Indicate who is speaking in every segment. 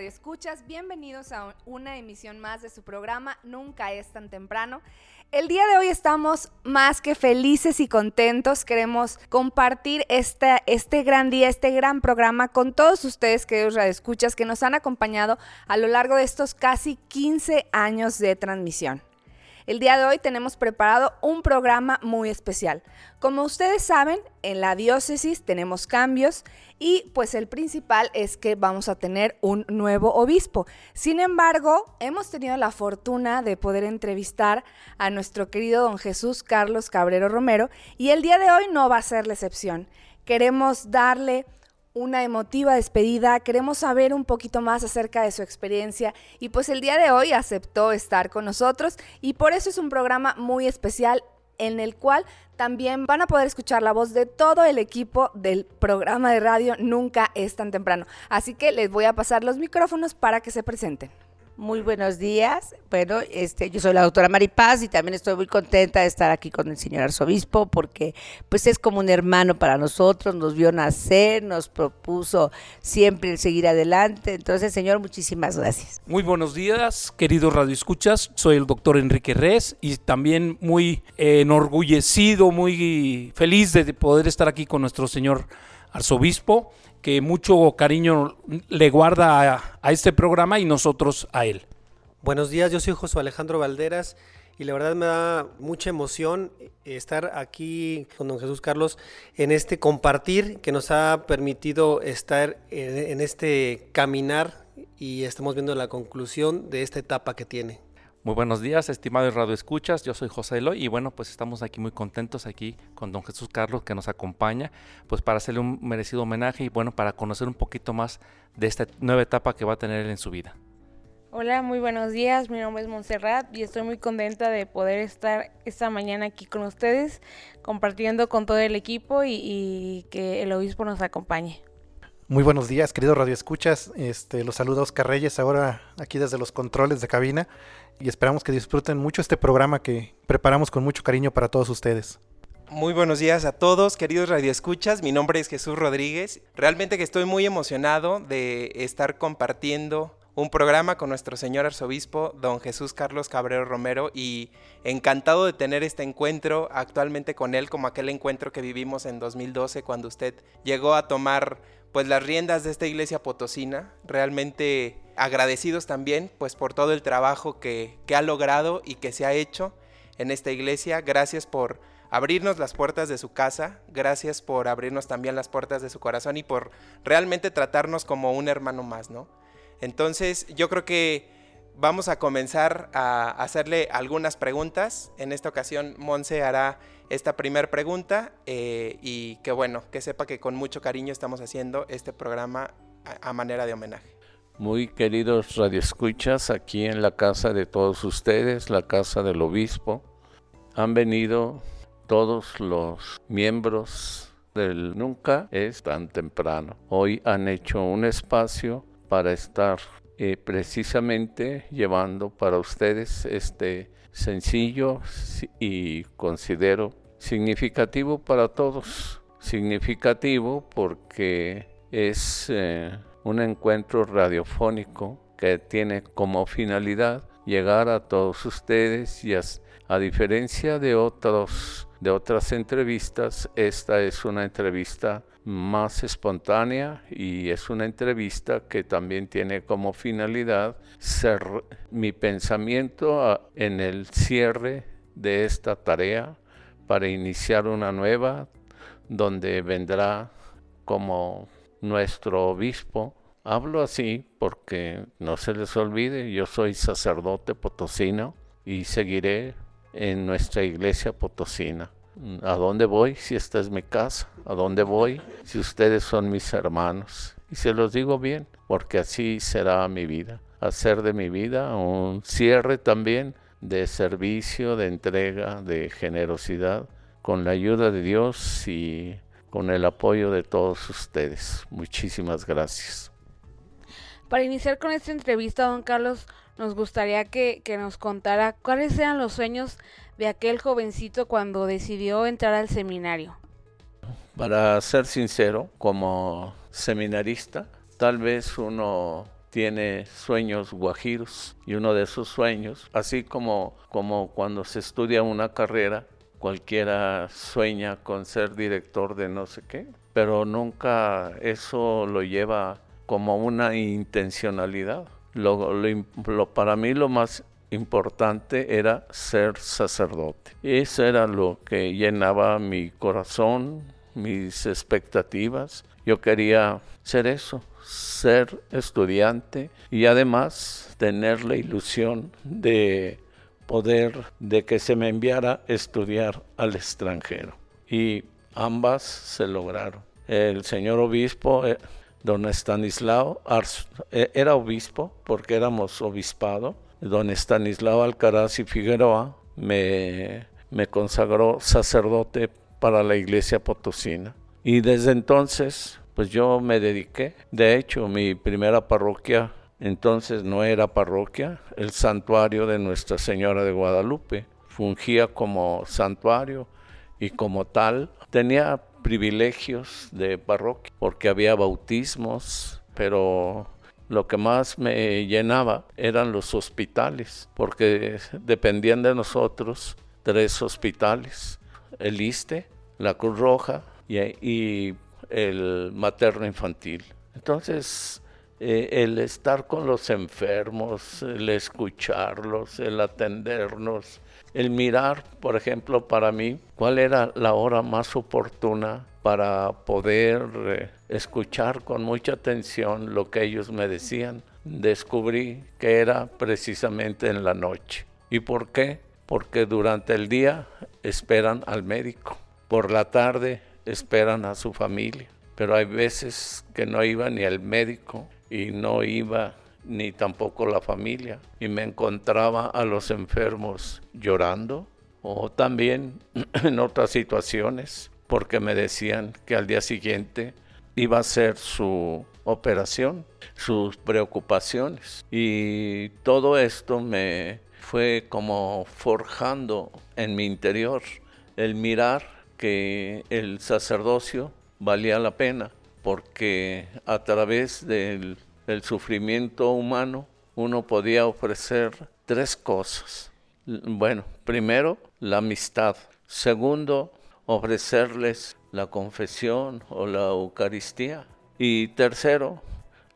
Speaker 1: Días, queridos radioescuchas. Bienvenidos a un- una emisión más de su programa Nunca es tan temprano. El día de hoy estamos más que felices y contentos. Queremos compartir este gran día, este gran programa con todos ustedes, queridos radioescuchas, que nos han acompañado a lo largo de estos casi 15 años de transmisión. El día de hoy tenemos preparado un programa muy especial. Como ustedes saben, en la diócesis tenemos cambios y pues el principal es que vamos a tener un nuevo obispo. Sin embargo, hemos tenido la fortuna de poder entrevistar a nuestro querido don Jesús Carlos Cabrero Romero y el día de hoy no va a ser la excepción. Queremos darle una emotiva despedida, queremos saber un poquito más acerca de su experiencia y pues el día de hoy aceptó estar con nosotros y por eso es un programa muy especial en el cual también van a poder escuchar la voz de todo el equipo del programa de radio Nunca es tan temprano. Así que les voy a pasar los micrófonos para que se presenten.
Speaker 2: Muy buenos días. Bueno, este, yo soy la doctora Maripaz y también estoy muy contenta de estar aquí con el señor arzobispo porque pues es como un hermano para nosotros, nos vio nacer, nos propuso siempre el seguir adelante. Entonces, señor, muchísimas gracias.
Speaker 3: Muy buenos días, queridos radioescuchas. Soy el doctor Enrique Res y también muy eh, enorgullecido, muy feliz de poder estar aquí con nuestro señor arzobispo, que mucho cariño le guarda a, a este programa y nosotros a él.
Speaker 4: Buenos días, yo soy Josué Alejandro Valderas y la verdad me da mucha emoción estar aquí con don Jesús Carlos en este compartir que nos ha permitido estar en, en este caminar y estamos viendo la conclusión de esta etapa que tiene.
Speaker 5: Muy buenos días, estimados radioescuchas. Yo soy José Eloy y bueno, pues estamos aquí muy contentos aquí con don Jesús Carlos que nos acompaña, pues para hacerle un merecido homenaje y bueno, para conocer un poquito más de esta nueva etapa que va a tener él en su vida.
Speaker 6: Hola, muy buenos días. Mi nombre es Montserrat y estoy muy contenta de poder estar esta mañana aquí con ustedes, compartiendo con todo el equipo y, y que el obispo nos acompañe.
Speaker 7: Muy buenos días, queridos radioescuchas. Este, los saluda Oscar Reyes ahora aquí desde los controles de cabina y esperamos que disfruten mucho este programa que preparamos con mucho cariño para todos ustedes.
Speaker 8: Muy buenos días a todos, queridos radioescuchas. Mi nombre es Jesús Rodríguez. Realmente que estoy muy emocionado de estar compartiendo un programa con nuestro señor arzobispo, don Jesús Carlos Cabrero Romero, y encantado de tener este encuentro actualmente con él, como aquel encuentro que vivimos en 2012 cuando usted llegó a tomar pues las riendas de esta iglesia potosina. Realmente agradecidos también pues por todo el trabajo que, que ha logrado y que se ha hecho en esta iglesia. Gracias por abrirnos las puertas de su casa, gracias por abrirnos también las puertas de su corazón y por realmente tratarnos como un hermano más, ¿no? Entonces yo creo que vamos a comenzar a hacerle algunas preguntas. En esta ocasión Monse hará esta primera pregunta eh, y que bueno, que sepa que con mucho cariño estamos haciendo este programa a, manera de homenaje.
Speaker 9: Muy queridos radioescuchas, aquí en la casa de todos ustedes, la casa del obispo, han venido todos los miembros del Nunca es tan temprano. Hoy han hecho un espacio para estar eh, precisamente llevando para ustedes este sencillo y considero significativo para todos. Significativo porque es eh, un encuentro radiofónico que tiene como finalidad llegar a todos ustedes y A diferencia de otros de otras entrevistas, esta es una entrevista más espontánea y es una entrevista que también tiene como finalidad ser mi pensamiento a- en el cierre de esta tarea para iniciar una nueva donde vendrá como nuestro obispo. Hablo así porque no se les olvide, yo soy sacerdote potosino y seguiré en nuestra iglesia potosina. ¿A dónde voy si esta es mi casa? ¿A dónde voy si ustedes son mis hermanos? Y se los digo bien, porque así será mi vida. Hacer de mi vida un cierre también de servicio, de entrega, de generosidad, con la ayuda de Dios y con el apoyo de todos ustedes. Muchísimas gracias.
Speaker 6: Para iniciar con esta entrevista, don Carlos, nos gustaría que, nos contara cuáles eran los sueños de aquel jovencito cuando decidió entrar al seminario.
Speaker 9: Para ser sincero, como seminarista, tal vez uno tiene sueños guajiros y uno de esos sueños, así como, como cuando se estudia una carrera, cualquiera sueña con ser director de no sé qué, pero nunca eso lo lleva como una intencionalidad. Lo, para mí lo más importante era ser sacerdote. Eso era lo que llenaba mi corazón, mis expectativas. Yo quería ser eso, ser estudiante y además tener la ilusión de poder, de que se me enviara a estudiar al extranjero. Y ambas se lograron. El señor obispo, eh, don Estanislao, Ars- eh, era obispo porque éramos obispado. Don Estanislao Alcaraz y Figueroa me, me consagró sacerdote para la iglesia potosina. Y desde entonces, pues yo me dediqué. De hecho, mi primera parroquia entonces no era parroquia, el santuario de Nuestra Señora de Guadalupe. Fungía como santuario y como tal tenía privilegios de parroquia porque había bautismos, pero lo que más me llenaba eran los hospitales, porque dependían de nosotros tres hospitales, el ISTE, la Cruz Roja y, el materno infantil. Entonces, eh, el estar con los enfermos, el escucharlos, el atendernos, el mirar, por ejemplo, para mí, cuál era la hora más oportuna para poder eh, escuchar con mucha atención lo que ellos me decían. Descubrí que era precisamente en la noche. ¿Y por qué? Porque durante el día esperan al médico, por la tarde esperan a su familia, pero hay veces que no iba ni el médico y no iba ni tampoco la familia. Y me encontraba a los enfermos llorando o también en otras situaciones porque me decían que al día siguiente iba a ser su operación, sus preocupaciones. Y todo esto me fue como forjando en mi interior el mirar que el sacerdocio valía la pena porque a través del el sufrimiento humano, uno podía ofrecer tres cosas. Bueno, primero, la amistad. Segundo, ofrecerles la confesión o la Eucaristía. Y tercero,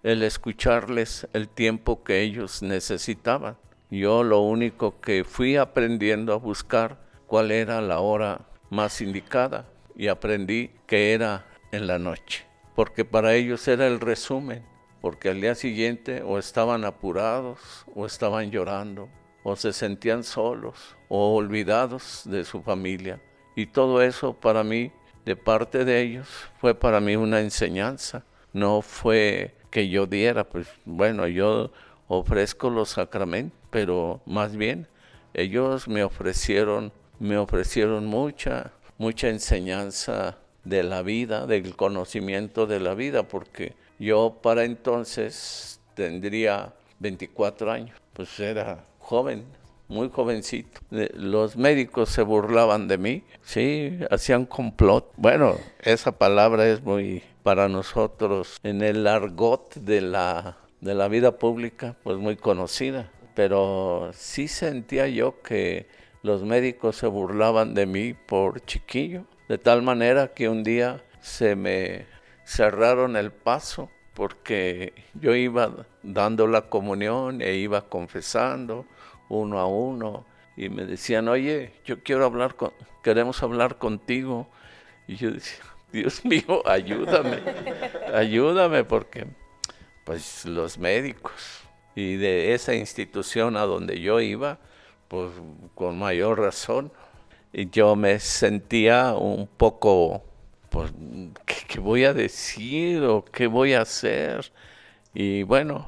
Speaker 9: el escucharles el tiempo que ellos necesitaban. Yo lo único que fui aprendiendo a buscar cuál era la hora más indicada y aprendí que era en la noche, porque para ellos era el resumen, porque al día siguiente o estaban apurados o estaban llorando o se sentían solos o olvidados de su familia. Y todo eso para mí, de parte de ellos, fue para mí una enseñanza. No fue que yo diera, pues bueno, yo ofrezco los sacramentos, pero más bien ellos me ofrecieron, me ofrecieron mucha, mucha enseñanza de la vida, del conocimiento de la vida, porque yo para entonces tendría 24 años, pues era joven, muy jovencito. Eh, Los médicos se burlaban de mí, sí, hacían complot. Bueno, esa palabra es muy para nosotros en el argot de la, de la vida pública, pues muy conocida. Pero sí sentía yo que los médicos se burlaban de mí por chiquillo, de tal manera que un día se me cerraron el paso porque yo iba dando la comunión e iba confesando uno a uno y me decían, oye, yo quiero hablar con, queremos hablar contigo. Y yo decía, Dios mío, ayúdame, ayúdame porque pues los médicos y de esa institución a donde yo iba, pues con mayor razón, y yo me sentía un poco, pues, ¿qué, qué voy a decir o qué voy a hacer? Y bueno,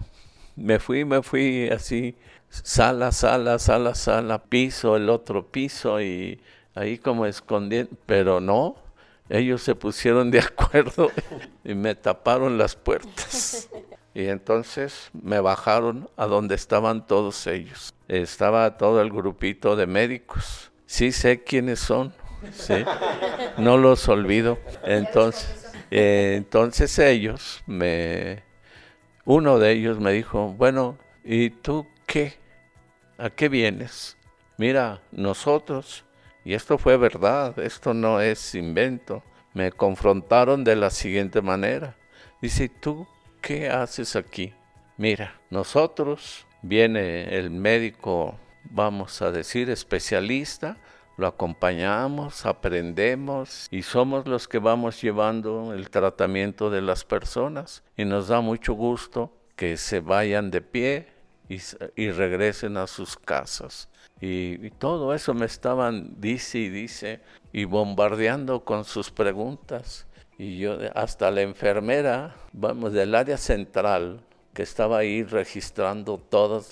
Speaker 9: me fui, me fui así, sala, sala, sala, sala, piso, el otro piso y ahí como escondiendo, pero no, ellos se pusieron de acuerdo y me taparon las puertas. Y entonces me bajaron a donde estaban todos ellos. Estaba todo el grupito de médicos. Sí sé quiénes son, No los olvido. Entonces, eh, entonces ellos me, uno de ellos me dijo, bueno, ¿y tú qué? ¿A qué vienes? Mira, nosotros, y esto fue verdad, esto no es invento, me confrontaron de la siguiente manera. Dice, ¿tú qué haces aquí? Mira, nosotros, viene el médico, vamos a decir, especialista, lo acompañamos, aprendemos y somos los que vamos llevando el tratamiento de las personas y nos da mucho gusto que se vayan de pie y, regresen a sus casas. Y, todo eso me estaban, dice y dice, y bombardeando con sus preguntas. Y yo, hasta la enfermera, vamos, del área central, que estaba ahí registrando todo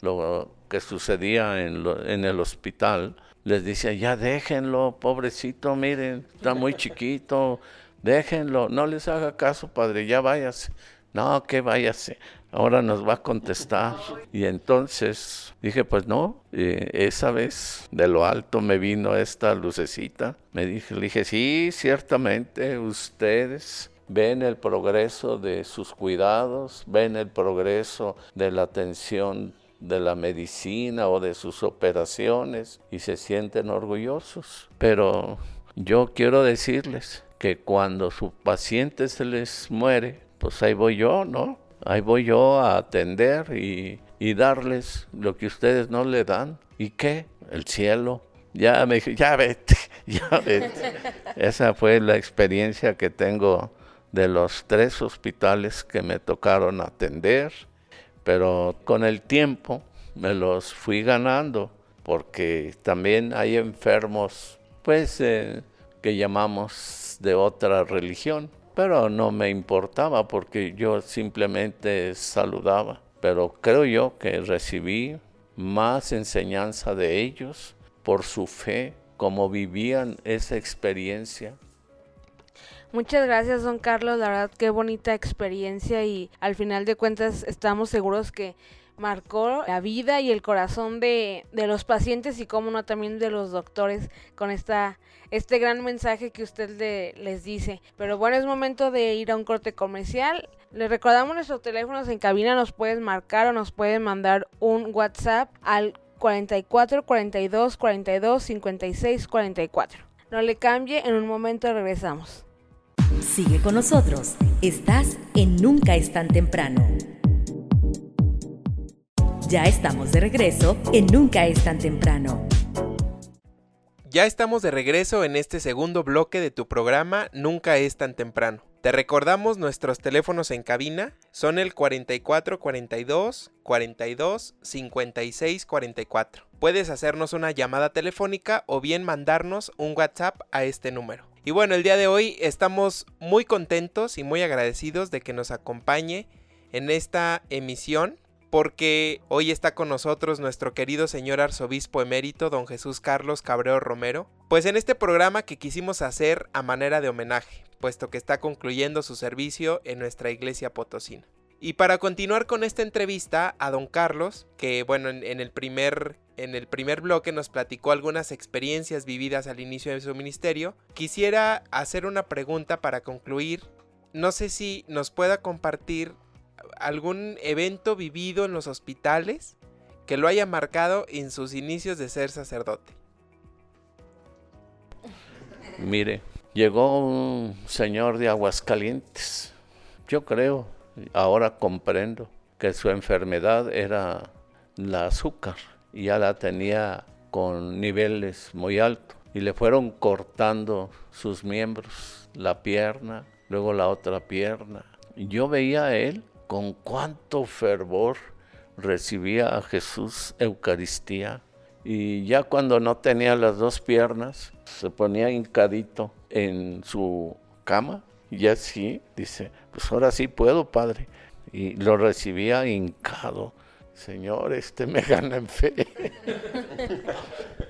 Speaker 9: lo que sucedía en el hospital, les decía, ya déjenlo, pobrecito, miren, está muy chiquito, déjenlo, no les haga caso, padre, ya váyase. No, que váyase, ahora nos va a contestar. Y entonces dije, pues no, eh, esa vez de lo alto me vino esta lucecita. Me dije, le dije, sí, ciertamente ustedes ven el progreso de sus cuidados, ven el progreso de la atención de la medicina o de sus operaciones y se sienten orgullosos. Pero yo quiero decirles que cuando su paciente se les muere, pues ahí voy yo, ¿no? Ahí voy yo a atender y, y darles lo que ustedes no le dan. ¿Y qué? El cielo. Ya me dije, ya vete, ya vete. Esa fue la experiencia que tengo de los tres hospitales que me tocaron atender pero con el tiempo me los fui ganando porque también hay enfermos pues eh, que llamamos de otra religión pero no me importaba porque yo simplemente saludaba pero creo yo que recibí más enseñanza de ellos por su fe cómo vivían esa experiencia
Speaker 6: Muchas gracias, don Carlos. La verdad, qué bonita experiencia y al final de cuentas estamos seguros que marcó la vida y el corazón de, de los pacientes y como no también de los doctores con esta este gran mensaje que usted le, les dice. Pero bueno, es momento de ir a un corte comercial. Les recordamos nuestros teléfonos en cabina, nos puedes marcar o nos pueden mandar un WhatsApp al 44 42 42 56 44. No le cambie, en un momento regresamos.
Speaker 10: Sigue con nosotros. Estás en Nunca es tan temprano. Ya estamos de regreso en Nunca es tan temprano.
Speaker 8: Ya estamos de regreso en este segundo bloque de tu programa Nunca es tan temprano. Te recordamos nuestros teléfonos en cabina son el 44 42 42 56 44. Puedes hacernos una llamada telefónica o bien mandarnos un WhatsApp a este número. Y bueno, el día de hoy estamos muy contentos y muy agradecidos de que nos acompañe en esta emisión porque hoy está con nosotros nuestro querido señor arzobispo emérito, don Jesús Carlos Cabreo Romero, pues en este programa que quisimos hacer a manera de homenaje, puesto que está concluyendo su servicio en nuestra iglesia potosina. Y para continuar con esta entrevista a don Carlos, que bueno, en, el primer, en el primer bloque nos platicó algunas experiencias vividas al inicio de su ministerio, quisiera hacer una pregunta para concluir. No sé si nos pueda compartir algún evento vivido en los hospitales que lo haya marcado en sus inicios de ser sacerdote.
Speaker 9: Mire, llegó un señor de Aguascalientes. Yo creo, ahora comprendo, que su enfermedad era la azúcar ya la tenía con niveles muy altos. Y le fueron cortando sus miembros, la pierna, luego la otra pierna. Yo veía a él con cuánto fervor recibía a Jesús Eucaristía. Y ya cuando no tenía las dos piernas, se ponía hincadito en su cama y así dice, pues ahora sí puedo, Padre. Y lo recibía hincado. Señor, este me gana en fe.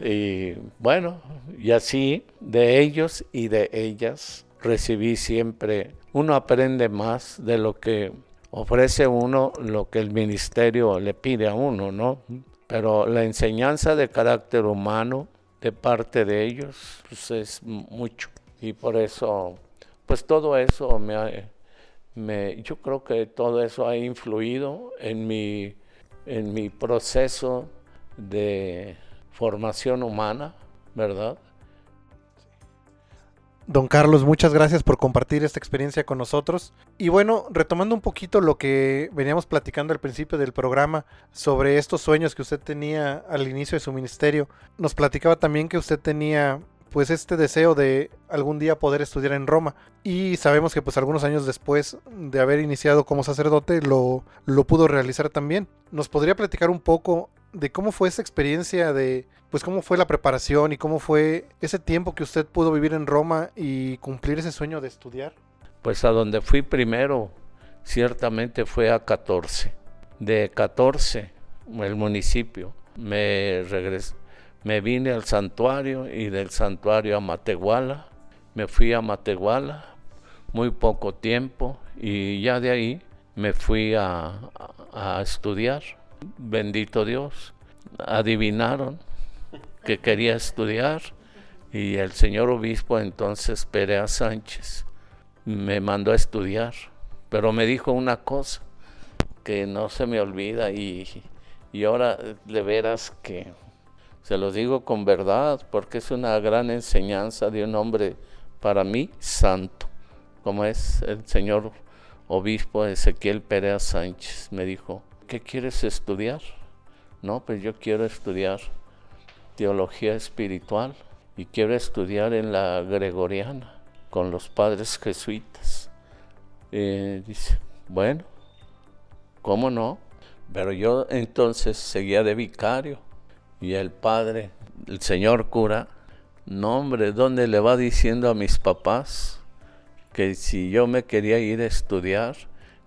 Speaker 9: y bueno, y así de ellos y de ellas recibí siempre. Uno aprende más de lo que ofrece uno, lo que el ministerio le pide a uno, ¿no? Pero la enseñanza de carácter humano de parte de ellos pues, es mucho. Y por eso, pues todo eso me, ha- me yo creo que todo eso ha influido en mi, en mi proceso de formación humana, ¿verdad?
Speaker 7: Don Carlos, muchas gracias por compartir esta experiencia con nosotros. Y bueno, retomando un poquito lo que veníamos platicando al principio del programa sobre estos sueños que usted tenía al inicio de su ministerio, nos platicaba también que usted tenía pues este deseo de algún día poder estudiar en Roma y sabemos que pues algunos años después de haber iniciado como sacerdote lo, lo pudo realizar también. ¿Nos podría platicar un poco de cómo fue esa experiencia de pues cómo fue la preparación y cómo fue ese tiempo que usted pudo vivir en Roma y cumplir ese sueño de estudiar?
Speaker 9: Pues a donde fui primero, ciertamente fue a 14. De 14, el municipio, me regresé, me vine al santuario y del santuario a Matehuala. Me fui a Matehuala muy poco tiempo y ya de ahí me fui a, a- estudiar. Bendito Dios. Adivinaron que quería estudiar y el señor obispo entonces Perea Sánchez me mandó a estudiar, pero me dijo una cosa que no se me olvida y, y ahora de veras que se los digo con verdad porque es una gran enseñanza de un hombre para mí santo, como es el señor obispo Ezequiel Perea Sánchez. Me dijo, ¿qué quieres estudiar? No, pues yo quiero estudiar teología espiritual y quiero estudiar en la gregoriana con los padres jesuitas. Eh, dice, bueno, ¿cómo no? Pero yo entonces seguía de vicario y el padre, el señor cura, no hombre, ¿dónde le va diciendo a mis papás que si yo me quería ir a estudiar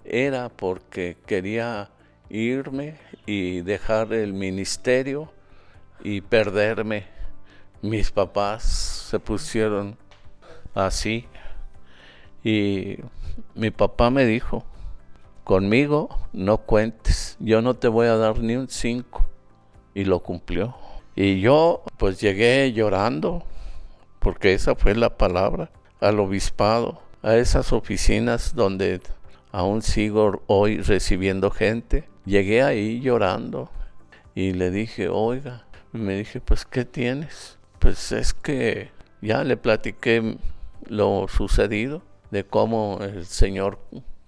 Speaker 9: era porque quería irme y dejar el ministerio y perderme. Mis papás se pusieron así y mi papá me dijo, conmigo no cuentes, yo no te voy a dar ni un cinco. Y lo cumplió. Y yo pues llegué llorando, porque esa fue la palabra, al obispado, a esas oficinas donde aún sigo hoy recibiendo gente. Llegué ahí llorando y le dije, oiga, me dije, pues ¿qué tienes? Pues es que ya le platiqué lo sucedido, de cómo el señor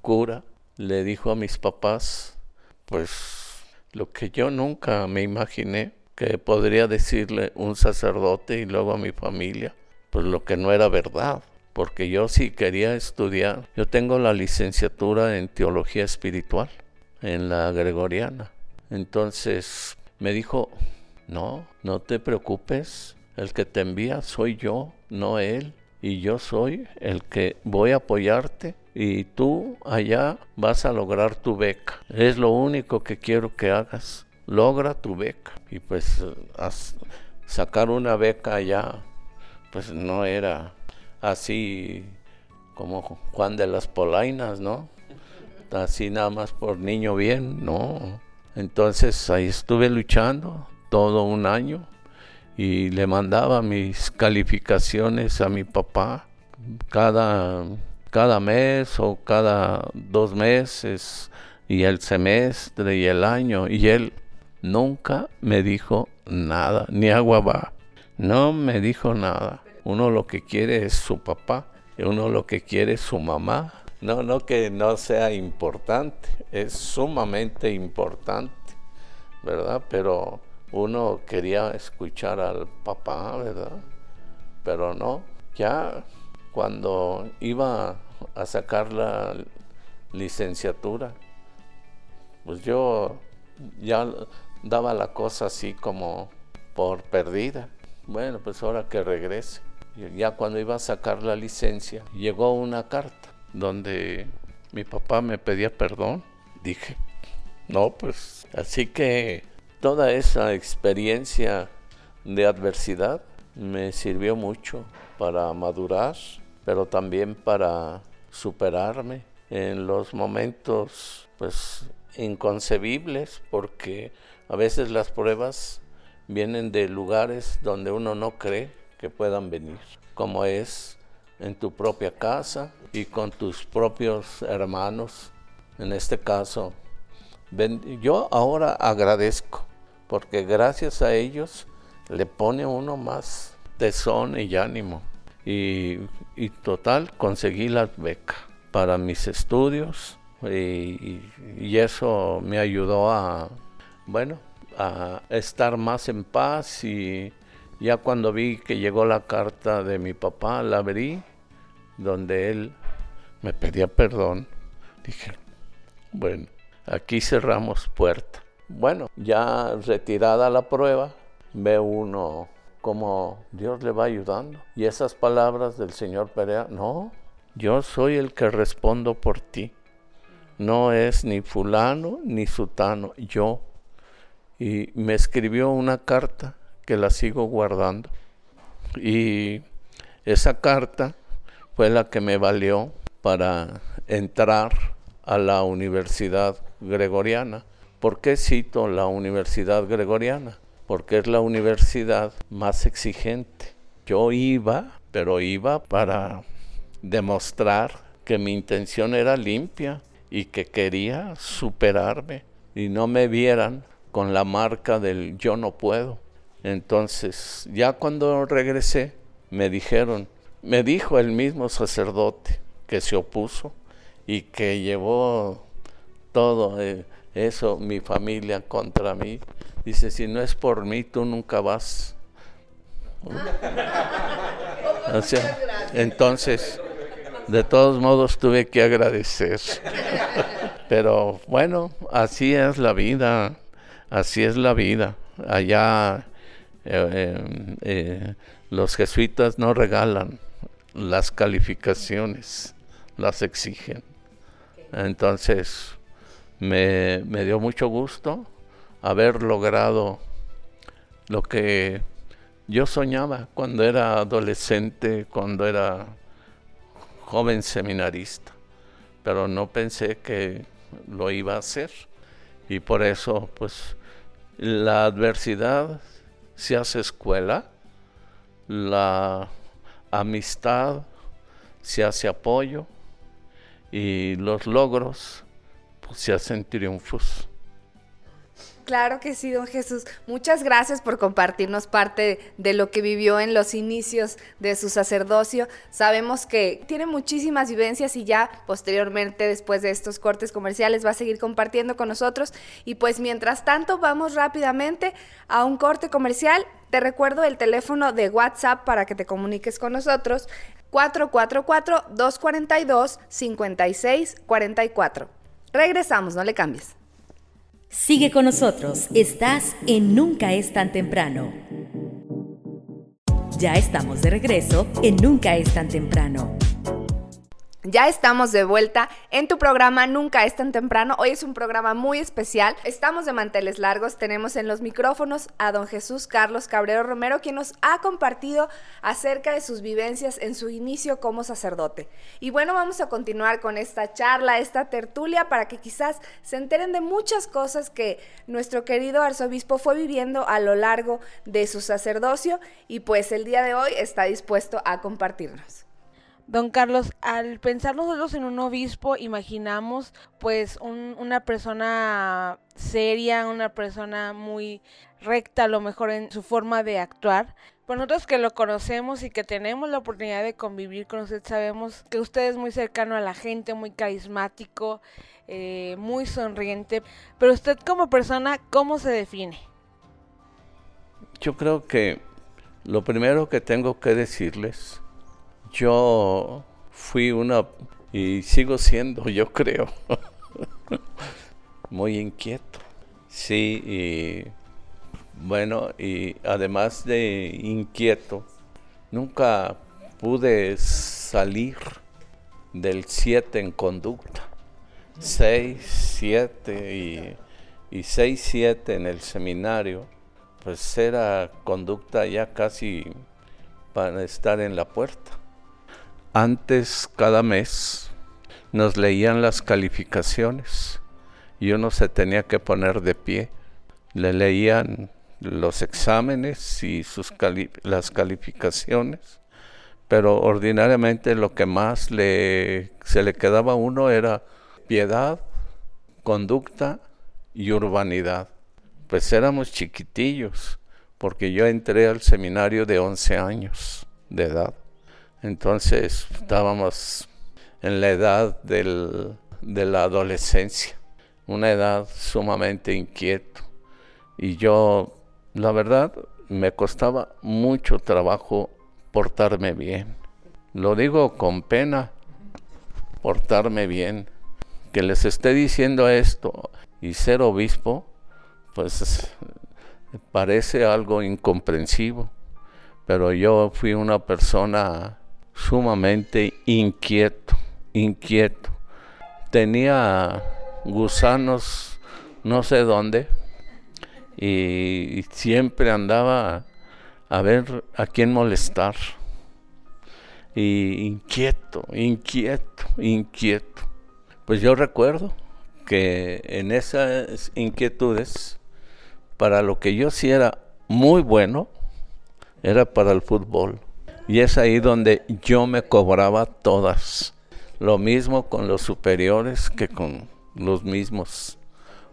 Speaker 9: cura le dijo a mis papás, pues lo que yo nunca me imaginé que podría decirle un sacerdote y luego a mi familia, pues lo que no era verdad, porque yo sí quería estudiar. Yo tengo la licenciatura en teología espiritual en la gregoriana. Entonces me dijo, no, no te preocupes, el que te envía soy yo, no él. Y yo soy el que voy a apoyarte y tú allá vas a lograr tu beca. Es lo único que quiero que hagas. Logra tu beca. Y pues sacar una beca allá, pues no era así como Juan de las Polainas, ¿no? Así nada más por niño bien, no. Entonces ahí estuve luchando todo un año y le mandaba mis calificaciones a mi papá cada, cada mes o cada dos meses y el semestre y el año y él nunca me dijo nada, ni agua va. No me dijo nada. Uno lo que quiere es su papá, uno lo que quiere es su mamá. No, no que no sea importante, es sumamente importante, ¿verdad? Pero uno quería escuchar al papá, ¿verdad? Pero no, ya cuando iba a sacar la licenciatura, pues yo ya daba la cosa así como por perdida. Bueno, pues ahora que regrese. Ya cuando iba a sacar la licencia, llegó una carta donde mi papá me pedía perdón. Dije, no, pues así que toda esa experiencia de adversidad me sirvió mucho para madurar, pero también para superarme en los momentos pues inconcebibles porque a veces las pruebas vienen de lugares donde uno no cree que puedan venir, como es en tu propia casa y con tus propios hermanos. En este caso, yo ahora agradezco, porque gracias a ellos le pone uno más tesón y ánimo. Y, total, conseguí la beca para mis estudios y- y eso me ayudó a, bueno, a estar más en paz y ya cuando vi que llegó la carta de mi papá, la abrí, donde él me pedía perdón, dije, bueno, aquí cerramos puerta. Bueno, ya retirada la prueba, ve uno cómo Dios le va ayudando. Y esas palabras del señor Perea, no, yo soy el que respondo por ti. No es ni fulano ni sutano, yo. Y me escribió una carta que la sigo guardando. Y esa carta fue la que me valió para entrar a la Universidad Gregoriana. ¿Por qué cito la Universidad Gregoriana? Porque es la universidad más exigente. Yo iba, pero iba para demostrar que mi intención era limpia y que quería superarme y no me vieran con la marca del yo no puedo. Entonces, ya cuando regresé, me dijeron, me dijo el mismo sacerdote que se opuso y que llevó todo eh, eso, mi familia contra mí. Dice, si no es por mí, tú nunca vas. O sea, entonces, de todos modos tuve que agradecer. Pero bueno, así es la vida, así es la vida. Allá eh, eh, eh, los jesuitas no regalan las calificaciones, las exigen. Entonces, me, me dio mucho gusto haber logrado lo que yo soñaba cuando era adolescente, cuando era joven seminarista, pero no pensé que lo iba a hacer. Y por eso, pues, la adversidad se hace escuela, la amistad se hace apoyo y los logros pues, se hacen triunfos.
Speaker 1: Claro que sí, don Jesús. Muchas gracias por compartirnos parte de lo que vivió en los inicios de su sacerdocio. Sabemos que tiene muchísimas vivencias y ya posteriormente, después de estos cortes comerciales, va a seguir compartiendo con nosotros. Y pues mientras tanto, vamos rápidamente a un corte comercial. Te recuerdo el teléfono de WhatsApp para que te comuniques con nosotros. 444-242-5644. Regresamos, no le cambies.
Speaker 10: Sigue con nosotros, estás en Nunca es tan temprano. Ya estamos de regreso en Nunca es tan temprano.
Speaker 1: Ya estamos de vuelta en tu programa Nunca es tan temprano. Hoy es un programa muy especial. Estamos de manteles largos. Tenemos en los micrófonos a don Jesús Carlos Cabrero Romero, quien nos ha compartido acerca de sus vivencias en su inicio como sacerdote. Y bueno, vamos a continuar con esta charla, esta tertulia, para que quizás se enteren de muchas cosas que nuestro querido arzobispo fue viviendo a lo largo de su sacerdocio y pues el día de hoy está dispuesto a compartirnos.
Speaker 6: Don Carlos, al pensar nosotros en un obispo, imaginamos pues un- una persona seria, una persona muy recta a lo mejor en su forma de actuar. Pero nosotros que lo conocemos y que tenemos la oportunidad de convivir con usted, sabemos que usted es muy cercano a la gente, muy carismático, eh, muy sonriente. Pero usted como persona, ¿cómo se define?
Speaker 9: Yo creo que lo primero que tengo que decirles, yo fui una, y sigo siendo, yo creo, muy inquieto. Sí, y bueno, y además de inquieto, nunca pude salir del 7 en conducta. 6, 7 y, y 6, 7 en el seminario, pues era conducta ya casi para estar en la puerta. Antes, cada mes, nos leían las calificaciones y uno se tenía que poner de pie. Le leían los exámenes y sus las calificaciones, pero ordinariamente lo que más se le quedaba a uno era piedad, conducta y urbanidad. Pues éramos chiquitillos, porque yo entré al seminario de 11 años de edad. Entonces estábamos en la edad de la adolescencia, una edad sumamente inquieto. Y yo, la verdad, me costaba mucho trabajo portarme bien. Lo digo con pena, portarme bien. Que les esté diciendo esto y ser obispo, pues es- parece algo incomprensivo. Pero yo fui una persona sumamente inquieto, inquieto. Tenía gusanos no sé dónde y siempre andaba a ver a quién molestar. Y inquieto, inquieto, inquieto. Pues yo recuerdo que en esas inquietudes, para lo que yo sí era muy bueno, era para el fútbol. Y es ahí donde yo me cobraba todas. Lo mismo con los superiores que con los mismos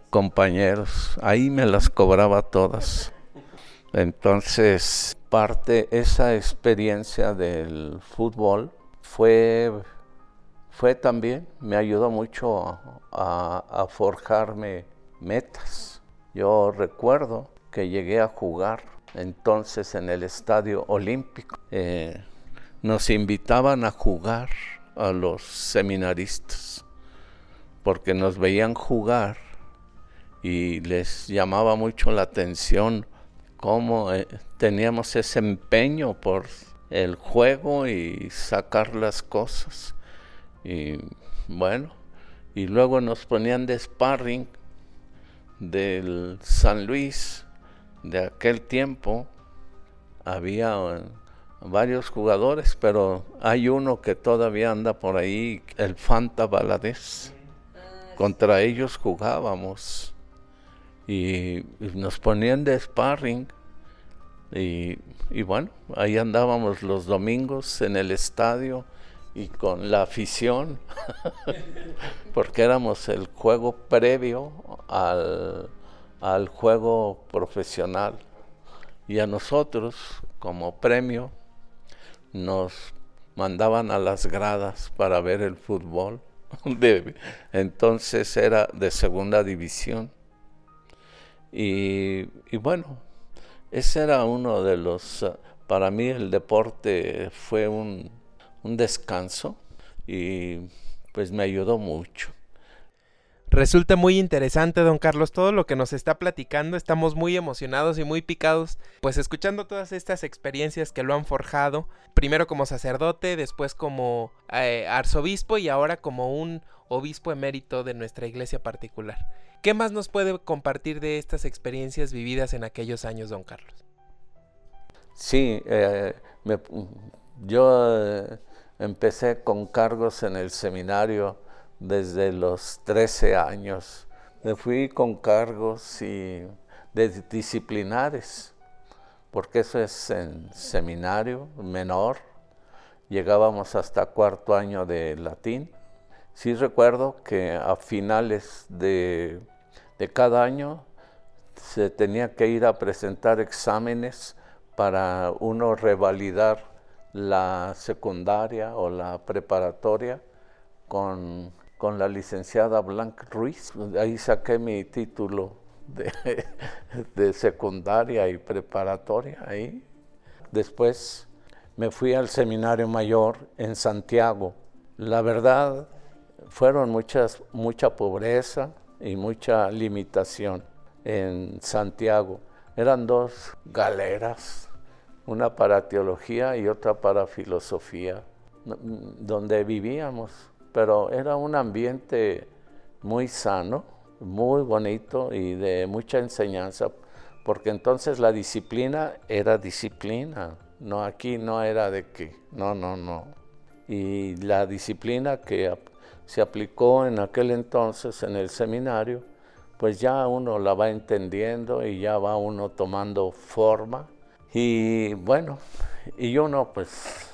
Speaker 9: compañeros. Ahí me las cobraba todas. Entonces, parte esa experiencia del fútbol fue, fue también, me ayudó mucho a, a- a forjarme metas. Yo recuerdo que llegué a jugar entonces en el Estadio Olímpico. Eh, nos invitaban a jugar a los seminaristas porque nos veían jugar y les llamaba mucho la atención cómo eh, teníamos ese empeño por el juego y sacar las cosas. Y bueno, y luego nos ponían de sparring del San Luis de aquel tiempo. Había eh, varios jugadores, pero hay uno que todavía anda por ahí, el Fanta Valadez. Contra ellos jugábamos y, nos ponían de sparring y bueno, ahí andábamos los domingos en el estadio y con la afición, porque éramos el juego previo al, al juego profesional. Y a nosotros, como premio, nos mandaban a las gradas para ver el fútbol. Entonces era de segunda división. Y, bueno, ese era uno de los, para mí el deporte fue un, un descanso y pues me ayudó mucho.
Speaker 8: Resulta muy interesante, don Carlos, todo lo que nos está platicando. Estamos muy emocionados y muy picados, pues escuchando todas estas experiencias que lo han forjado, primero como sacerdote, después como eh, arzobispo y ahora como un obispo emérito de nuestra iglesia particular. ¿Qué más nos puede compartir de estas experiencias vividas en aquellos años, don Carlos?
Speaker 9: Sí, eh, me- yo eh, empecé con cargos en el seminario desde los 13 años. Me fui con cargos y de disciplinares, porque eso es en seminario menor. llegábamos hasta cuarto año de latín. Sí recuerdo que a finales de, de cada año se tenía que ir a presentar exámenes para uno revalidar la secundaria o la preparatoria con, con la licenciada Blanc Ruiz. Ahí saqué mi título de, de secundaria y preparatoria ahí. Después me fui al seminario mayor en Santiago. La verdad, fueron muchas, mucha pobreza y mucha limitación en Santiago. Eran dos galeras, una para teología y otra para filosofía, no- donde vivíamos, pero era un ambiente muy sano, muy bonito y de mucha enseñanza, porque entonces la disciplina era disciplina, no aquí no era de que, no, no, no. Y la disciplina que se aplicó en aquel entonces en el seminario, pues ya uno la va entendiendo y ya va uno tomando forma. Y bueno, y uno pues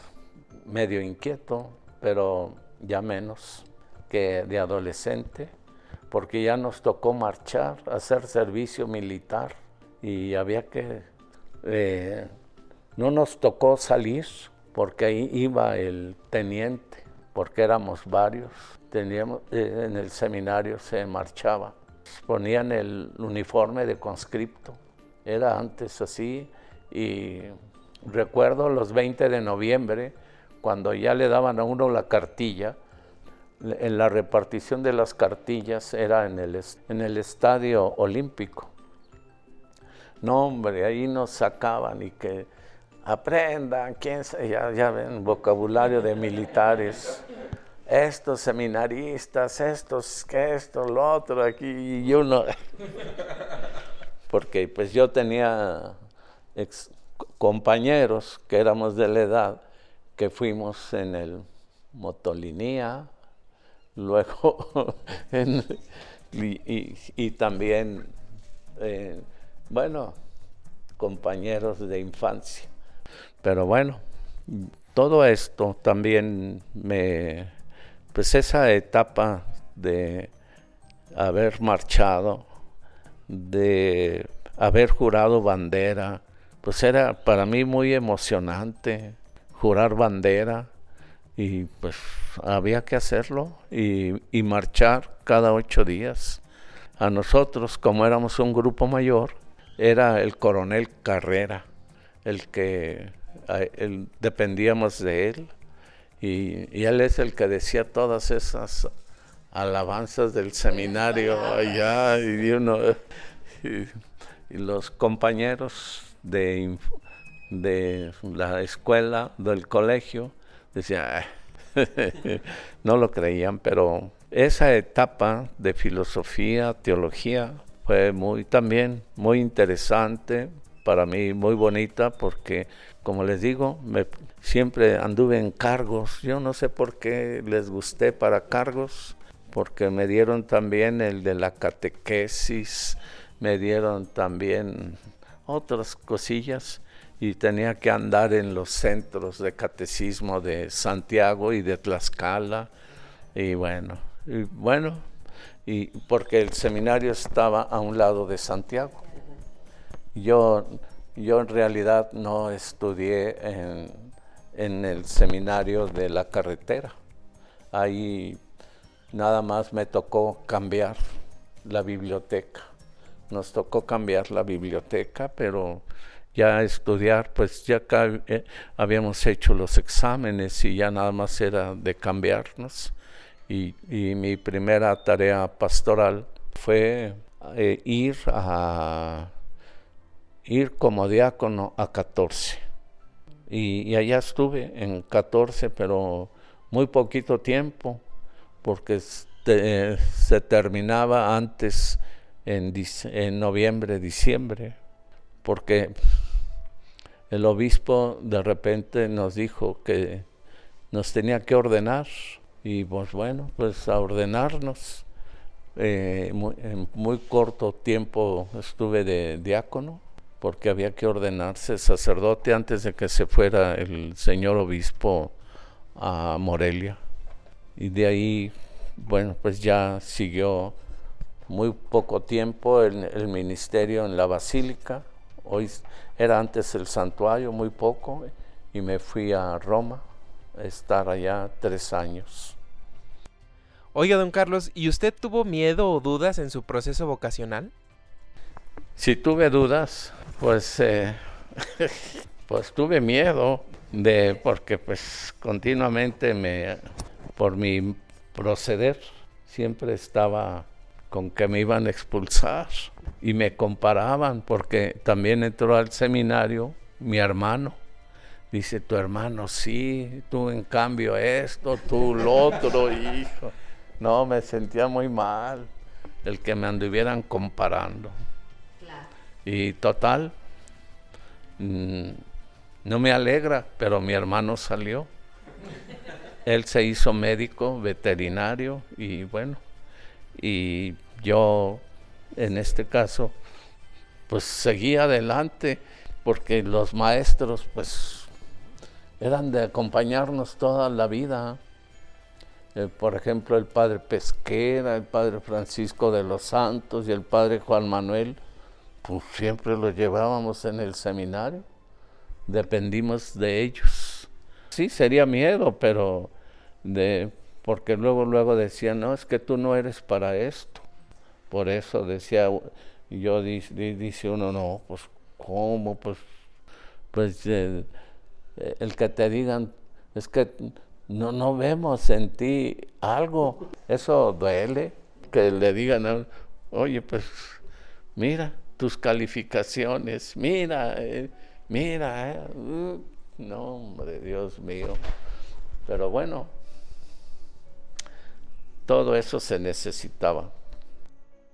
Speaker 9: medio inquieto, pero ya menos que de adolescente, porque ya nos tocó marchar, hacer servicio militar y había que, eh, no nos tocó salir porque ahí iba el teniente, porque éramos varios, teníamos, eh, en el seminario se marchaba, ponían el uniforme de conscripto, era antes así y recuerdo los 20 de noviembre, cuando ya le daban a uno la cartilla, en la repartición de las cartillas era en el, en el estadio olímpico. No, hombre, ahí nos sacaban y que aprendan, quién sabe, ya, ya ven, vocabulario de militares. Estos seminaristas, estos, que esto, lo otro, aquí, y uno. Porque pues yo tenía ex- compañeros que éramos de la edad, que fuimos en el motolinía, luego en- y, también, eh, bueno, compañeros de infancia. Pero bueno, todo esto también me, pues esa etapa de haber marchado, de haber jurado bandera, pues era para mí muy emocionante jurar bandera y pues había que hacerlo y, y marchar cada ocho días. A nosotros, como éramos un grupo mayor, era el coronel Carrera el que dependíamos de él y, él es el que decía todas esas alabanzas del seminario allá y y, los compañeros de, de la escuela del colegio decían "Ah", no lo creían pero esa etapa de filosofía teología fue muy también muy interesante para mí muy bonita porque como les digo me, siempre anduve en cargos. Yo no sé por qué les gusté para cargos porque me dieron también el de la catequesis me dieron también otras cosillas y tenía que andar en los centros de catecismo de Santiago y de Tlaxcala y bueno bueno y porque el seminario estaba a un lado de Santiago yo, yo en realidad no estudié en, en el seminario de la carretera. Ahí nada más me tocó cambiar la biblioteca. Nos tocó cambiar la biblioteca, pero ya estudiar, pues ya eh, habíamos hecho los exámenes y ya nada más era de cambiarnos. Y, mi primera tarea pastoral fue eh, ir a ir como diácono a 14. Y, allá estuve en 14, pero muy poquito tiempo, porque se terminaba antes en, en noviembre, diciembre, porque el obispo de repente nos dijo que nos tenía que ordenar y pues bueno, pues a ordenarnos. Eh, muy- en muy corto tiempo estuve de diácono porque había que ordenarse sacerdote antes de que se fuera el señor obispo a Morelia. Y de ahí, bueno, pues ya siguió muy poco tiempo el, el ministerio en la basílica. Hoy era antes el santuario, muy poco, y me fui a Roma a estar allá tres años.
Speaker 8: Oiga, don Carlos, ¿y usted tuvo miedo o dudas en su proceso vocacional?
Speaker 9: Si tuve dudas, pues, eh, pues tuve miedo de porque pues continuamente me, por mi proceder, siempre estaba con que me iban a expulsar y me comparaban porque también entró al seminario mi hermano. Dice, tu hermano sí, tú en cambio esto, tú lo otro, hijo. No, me sentía muy mal el que me anduvieran comparando. Y total, mm, no me alegra, pero mi hermano salió. Él se hizo médico, veterinario y bueno, y yo en este caso, pues seguí adelante porque los maestros pues eran de acompañarnos toda la vida. Eh, por ejemplo, el padre Pesquera, el padre Francisco de los Santos y el padre Juan Manuel, pues siempre los llevábamos en el seminario, dependimos de ellos. Sí, sería miedo, pero de porque luego luego decían, no, es que tú no eres para esto. Por eso decía, yo di- di- dice uno, no, pues cómo, pues, pues eh, eh, el que te digan, es que no, no vemos en ti algo, eso duele, que le digan, oye, pues mira tus calificaciones, mira, eh, mira, eh, uh, no, hombre, Dios mío. Pero bueno, todo eso se necesitaba.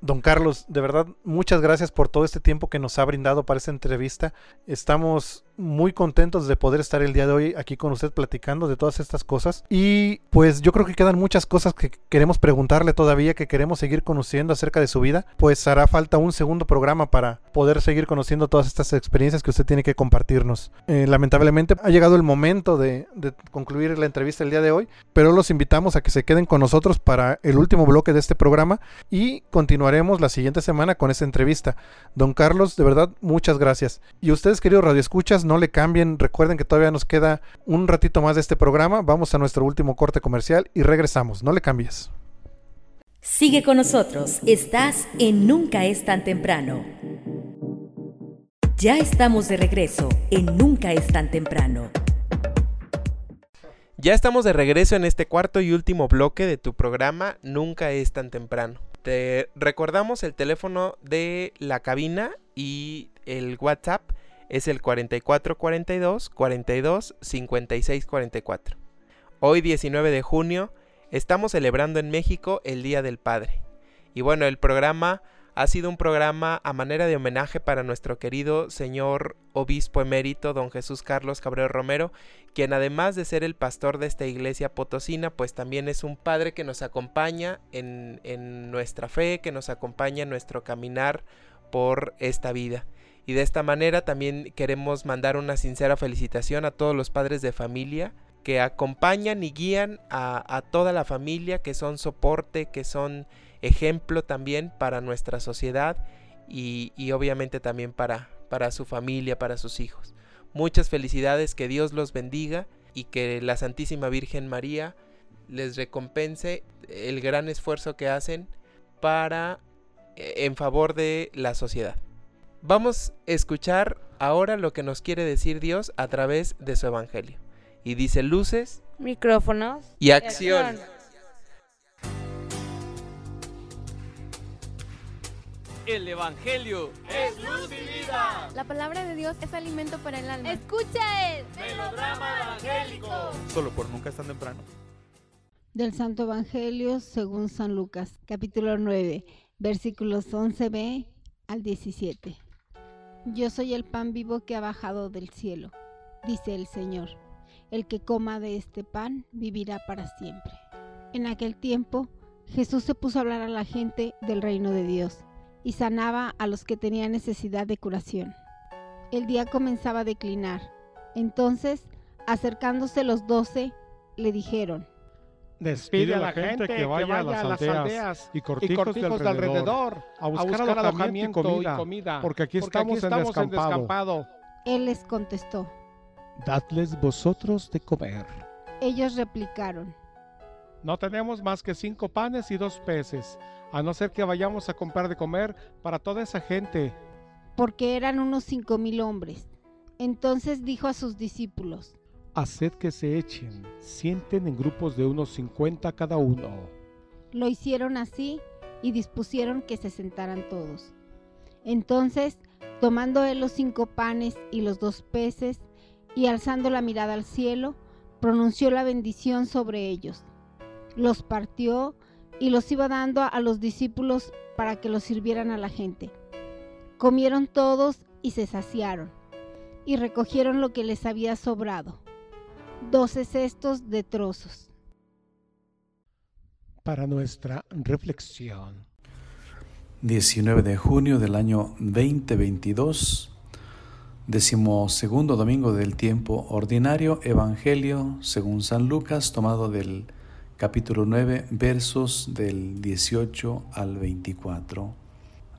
Speaker 7: Don Carlos, de verdad, muchas gracias por todo este tiempo que nos ha brindado para esta entrevista. Estamos muy contentos de poder estar el día de hoy aquí con usted platicando de todas estas cosas. Y pues yo creo que quedan muchas cosas que queremos preguntarle todavía, que queremos seguir conociendo acerca de su vida. Pues hará falta un segundo programa para poder seguir conociendo todas estas experiencias que usted tiene que compartirnos. Eh, lamentablemente ha llegado el momento de, de concluir la entrevista el día de hoy, pero los invitamos a que se queden con nosotros para el último bloque de este programa y continuaremos la siguiente semana con esta entrevista. Don Carlos, de verdad, muchas gracias. Y ustedes, queridos radioescuchas, no le cambien. Recuerden que todavía nos queda un ratito más de este programa. Vamos a nuestro último corte comercial y regresamos. No le cambies.
Speaker 10: Sigue con nosotros, estás en Nunca es tan temprano. Ya estamos de regreso en Nunca es tan temprano.
Speaker 8: Ya estamos de regreso en este cuarto y último bloque de tu programa Nunca es tan temprano. Te recordamos el teléfono de la cabina y el WhatsApp es el 4442 42 56 44. Hoy 19 de junio estamos celebrando en México el Día del Padre. Y bueno, el programa ha sido un programa a manera de homenaje para nuestro querido señor obispo emérito don Jesús Carlos Cabrero Romero, quien además de ser el pastor de esta iglesia potosina, pues también es un padre que nos acompaña en, en nuestra fe, que nos acompaña en nuestro caminar por esta vida. Y de esta manera también queremos mandar una sincera felicitación a todos los padres de familia que acompañan y guían a, toda la familia, que son soporte, que son ejemplo también para nuestra sociedad y, y obviamente también para, para su familia, para sus hijos. Muchas felicidades, que Dios los bendiga y que la Santísima Virgen María les recompense el gran esfuerzo que hacen para eh, en favor de la sociedad. Vamos a escuchar ahora lo que nos quiere decir Dios a través de su evangelio. Y dice luces
Speaker 6: Micrófonos.
Speaker 8: y acción.
Speaker 11: El Evangelio es luz y vida.
Speaker 12: La palabra de Dios es alimento para el alma.
Speaker 13: Escucha el
Speaker 11: Melodrama evangélico.
Speaker 14: Solo por nunca es tan temprano.
Speaker 15: Del Santo Evangelio según San Lucas, capítulo 9, versículos 11b al 17. Yo soy el pan vivo que ha bajado del cielo, dice el Señor. El que coma de este pan vivirá para siempre. En aquel tiempo, Jesús se puso a hablar a la gente del reino de Dios y sanaba a los que tenían necesidad de curación. El día comenzaba a declinar. Entonces, acercándose los doce, le dijeron,
Speaker 16: Despide a la gente que vaya a las aldeas y cortijos de alrededor a buscar alojamiento y comida, porque aquí estamos en descampado.
Speaker 15: Él les contestó.
Speaker 16: Dadles vosotros de comer.
Speaker 15: Ellos replicaron,
Speaker 16: No tenemos más que cinco panes y dos peces, a no ser que vayamos a comprar de comer para toda esa gente.
Speaker 15: porque eran unos cinco mil hombres. Entonces dijo a sus discípulos,
Speaker 16: Haced que se echen, sienten en grupos de unos 50 cada uno.
Speaker 15: Lo hicieron así y dispusieron que se sentaran todos. Entonces, tomando él los cinco panes y los dos peces, y alzando la mirada al cielo, pronunció la bendición sobre ellos. Los partió y los iba dando a los discípulos para que los sirvieran a la gente. Comieron todos y se saciaron, y recogieron lo que les había sobrado, doce cestos de trozos.
Speaker 16: Para nuestra reflexión.
Speaker 17: 19 de junio del año 2022, decimosegundo domingo del tiempo ordinario, Evangelio según San Lucas, tomado del capítulo 9, versos del 18 al 24.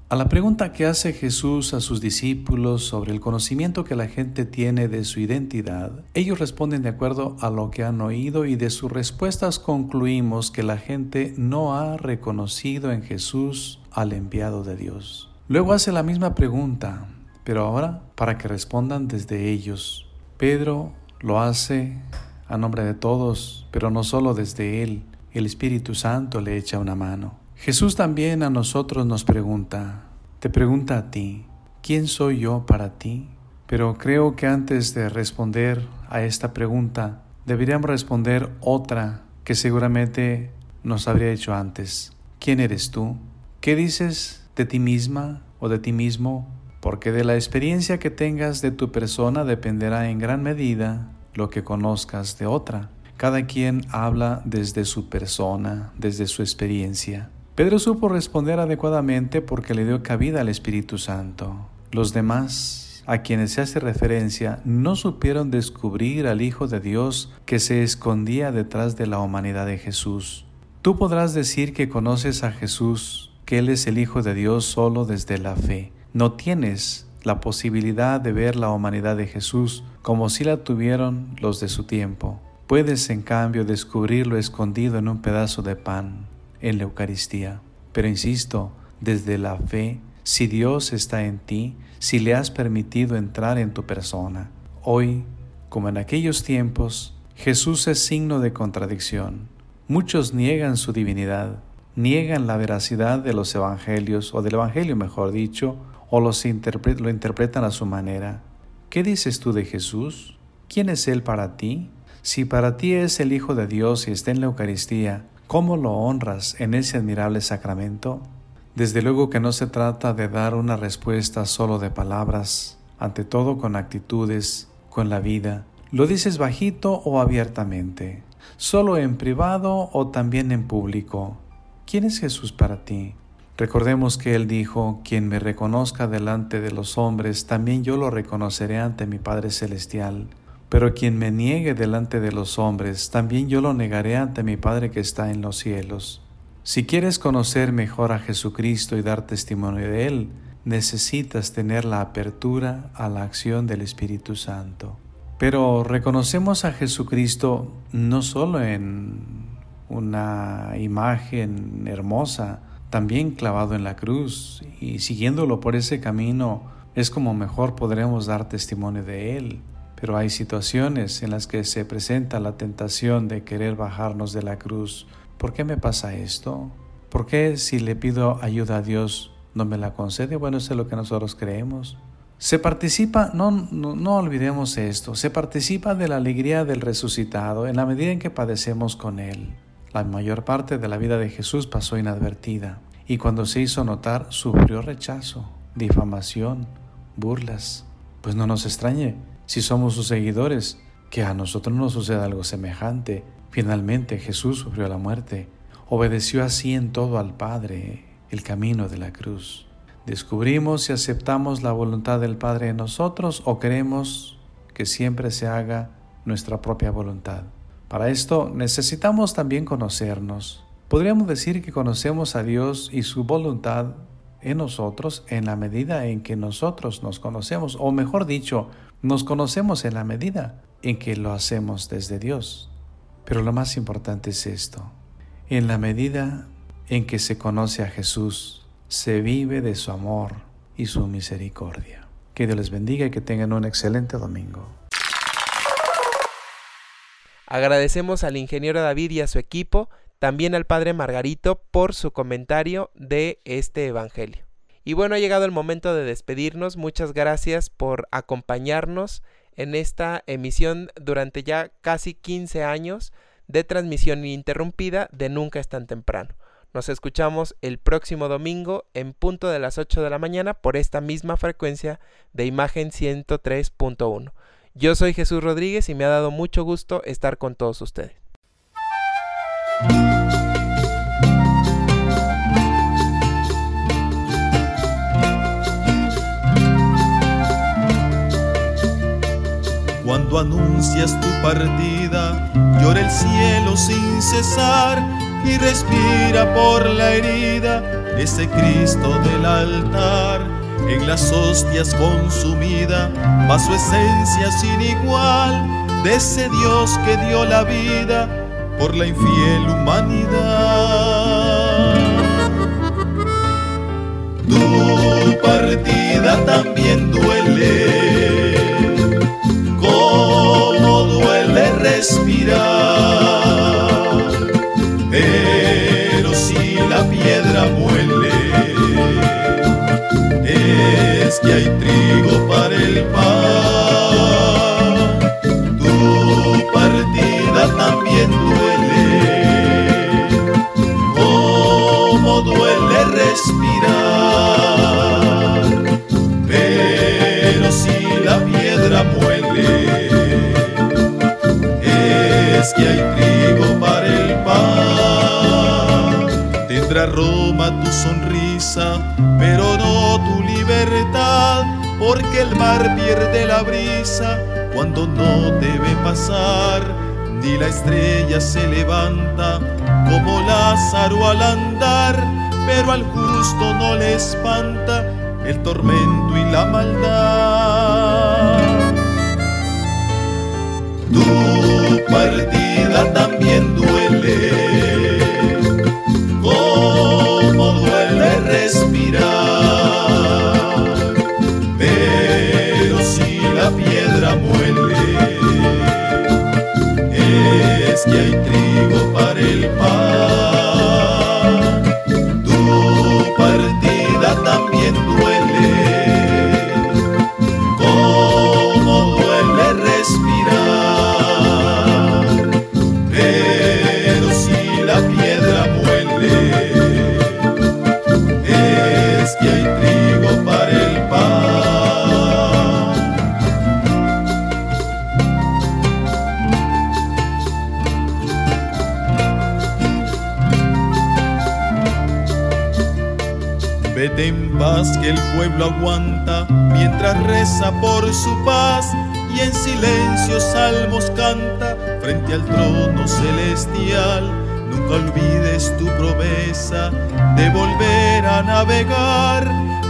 Speaker 17: A la pregunta que hace Jesús a sus discípulos sobre el conocimiento que la gente tiene de su identidad, ellos responden de acuerdo a lo que han oído y de sus respuestas concluimos que la gente no ha reconocido en Jesús al enviado de Dios. Luego hace la misma pregunta, pero ahora para que respondan desde ellos. Pedro lo hace a nombre de todos, pero no solo desde él. El Espíritu Santo le echa una mano. Jesús también a nosotros nos pregunta, te pregunta a ti, ¿quién soy yo para ti? Pero creo que antes de responder a esta pregunta, deberíamos responder otra que seguramente nos habría hecho antes. ¿Quién eres tú? ¿Qué dices de ti misma o de ti mismo? Porque de la experiencia que tengas de tu persona dependerá en gran medida lo que conozcas de otra. Cada quien habla desde su persona, desde su experiencia. Pedro supo responder adecuadamente porque le dio cabida al Espíritu Santo. Los demás, a quienes se hace referencia, no supieron descubrir al Hijo de Dios que se escondía detrás de la humanidad de Jesús. Tú podrás decir que conoces a Jesús, que Él es el Hijo de Dios solo desde la fe. No tienes la posibilidad de ver la humanidad de Jesús como si la tuvieron los de su tiempo. Puedes en cambio descubrirlo escondido en un pedazo de pan en la Eucaristía. Pero insisto, desde la fe, si Dios está en ti, si le has permitido entrar en tu persona. Hoy, como en aquellos tiempos, Jesús es signo de contradicción. Muchos niegan su divinidad, niegan la veracidad de los evangelios, o del evangelio mejor dicho, o los lo interpretan a su manera. ¿Qué dices tú de Jesús? ¿Quién es Él para ti? Si para ti es el Hijo de Dios y está en la Eucaristía, ¿Cómo lo honras en ese admirable sacramento? Desde luego que no se trata de dar una respuesta solo de palabras, ante todo con actitudes, con la vida. ¿Lo dices bajito o abiertamente? ¿Solo en privado o también en público? ¿Quién es Jesús para ti? Recordemos que Él dijo, quien me reconozca delante de los hombres, también yo lo reconoceré ante mi Padre Celestial. Pero quien me niegue delante de los hombres, también yo lo negaré ante mi Padre que está en los cielos. Si quieres conocer mejor a Jesucristo y dar testimonio de Él, necesitas tener la apertura a la acción del Espíritu Santo. Pero reconocemos a Jesucristo no solo en una imagen hermosa, también clavado en la cruz, y siguiéndolo por ese camino es como mejor podremos dar testimonio de Él. Pero hay situaciones en las que se presenta la tentación de querer bajarnos de la cruz. ¿Por qué me pasa esto? ¿Por qué si le pido ayuda a Dios no me la concede? Bueno, eso es lo que nosotros creemos. Se participa, no, no, no olvidemos esto, se participa de la alegría del resucitado en la medida en que padecemos con Él. La mayor parte de la vida de Jesús pasó inadvertida y cuando se hizo notar sufrió rechazo, difamación, burlas. Pues no nos extrañe, si somos sus seguidores, que a nosotros nos suceda algo semejante. Finalmente Jesús sufrió la muerte, obedeció así en todo al Padre, el camino de la cruz. Descubrimos si aceptamos la voluntad del Padre en nosotros o queremos que siempre se haga nuestra propia voluntad. Para esto necesitamos también conocernos. Podríamos decir que conocemos a Dios y su voluntad en nosotros en la medida en que nosotros nos conocemos, o mejor dicho, nos conocemos en la medida en que lo hacemos desde Dios. Pero lo más importante es esto, en la medida en que se conoce a Jesús, se vive de su amor y su misericordia. Que Dios les bendiga y que tengan un excelente domingo.
Speaker 8: Agradecemos al ingeniero David y a su equipo, también al padre Margarito por su comentario de este Evangelio. Y bueno, ha llegado el momento de despedirnos. Muchas gracias por acompañarnos en esta emisión durante ya casi 15 años de transmisión ininterrumpida de Nunca es tan temprano. Nos escuchamos el próximo domingo en punto de las 8 de la mañana por esta misma frecuencia de imagen 103.1. Yo soy Jesús Rodríguez y me ha dado mucho gusto estar con todos ustedes.
Speaker 18: Cuando anuncias tu partida, llora el cielo sin cesar y respira por la herida ese Cristo del altar. En las hostias consumida va su esencia sin igual de ese Dios que dio la vida por la infiel humanidad. Tu partida también duele, respirar, pero si la piedra muele, es que hay trigo para el pan. Tu partida también duele, como duele respirar, que hay trigo para el pan. Tendrá Roma tu sonrisa, pero no tu libertad, porque el mar pierde la brisa cuando no debe pasar, ni la estrella se levanta como Lázaro al andar, pero al justo no le espanta el tormento y la maldad. Tu partida también duele, como duele respirar, pero si la piedra muele, es que hay trigo que el pueblo aguanta mientras reza por su paz y en silencio salmos canta frente al trono celestial. Nunca olvides tu promesa de volver a navegar,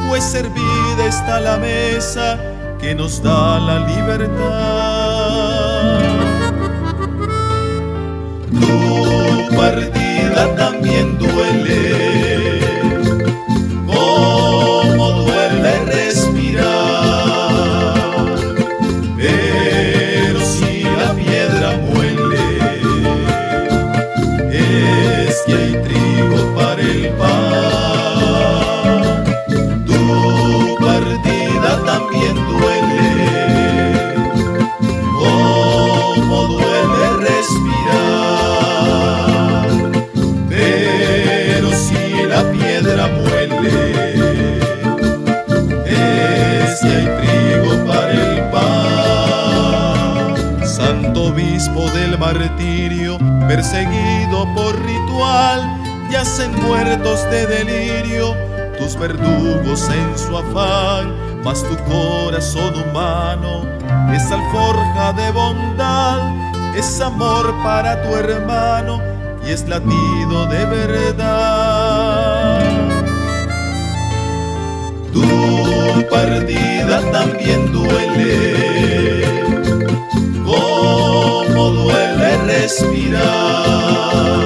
Speaker 18: pues servida está la mesa que nos da la libertad. Tu partida también duele, martirio, perseguido por ritual, yacen muertos de delirio, tus verdugos en su afán, mas tu corazón humano es alforja de bondad, es amor para tu hermano y es latido de verdad. Tu partida también duele respirar.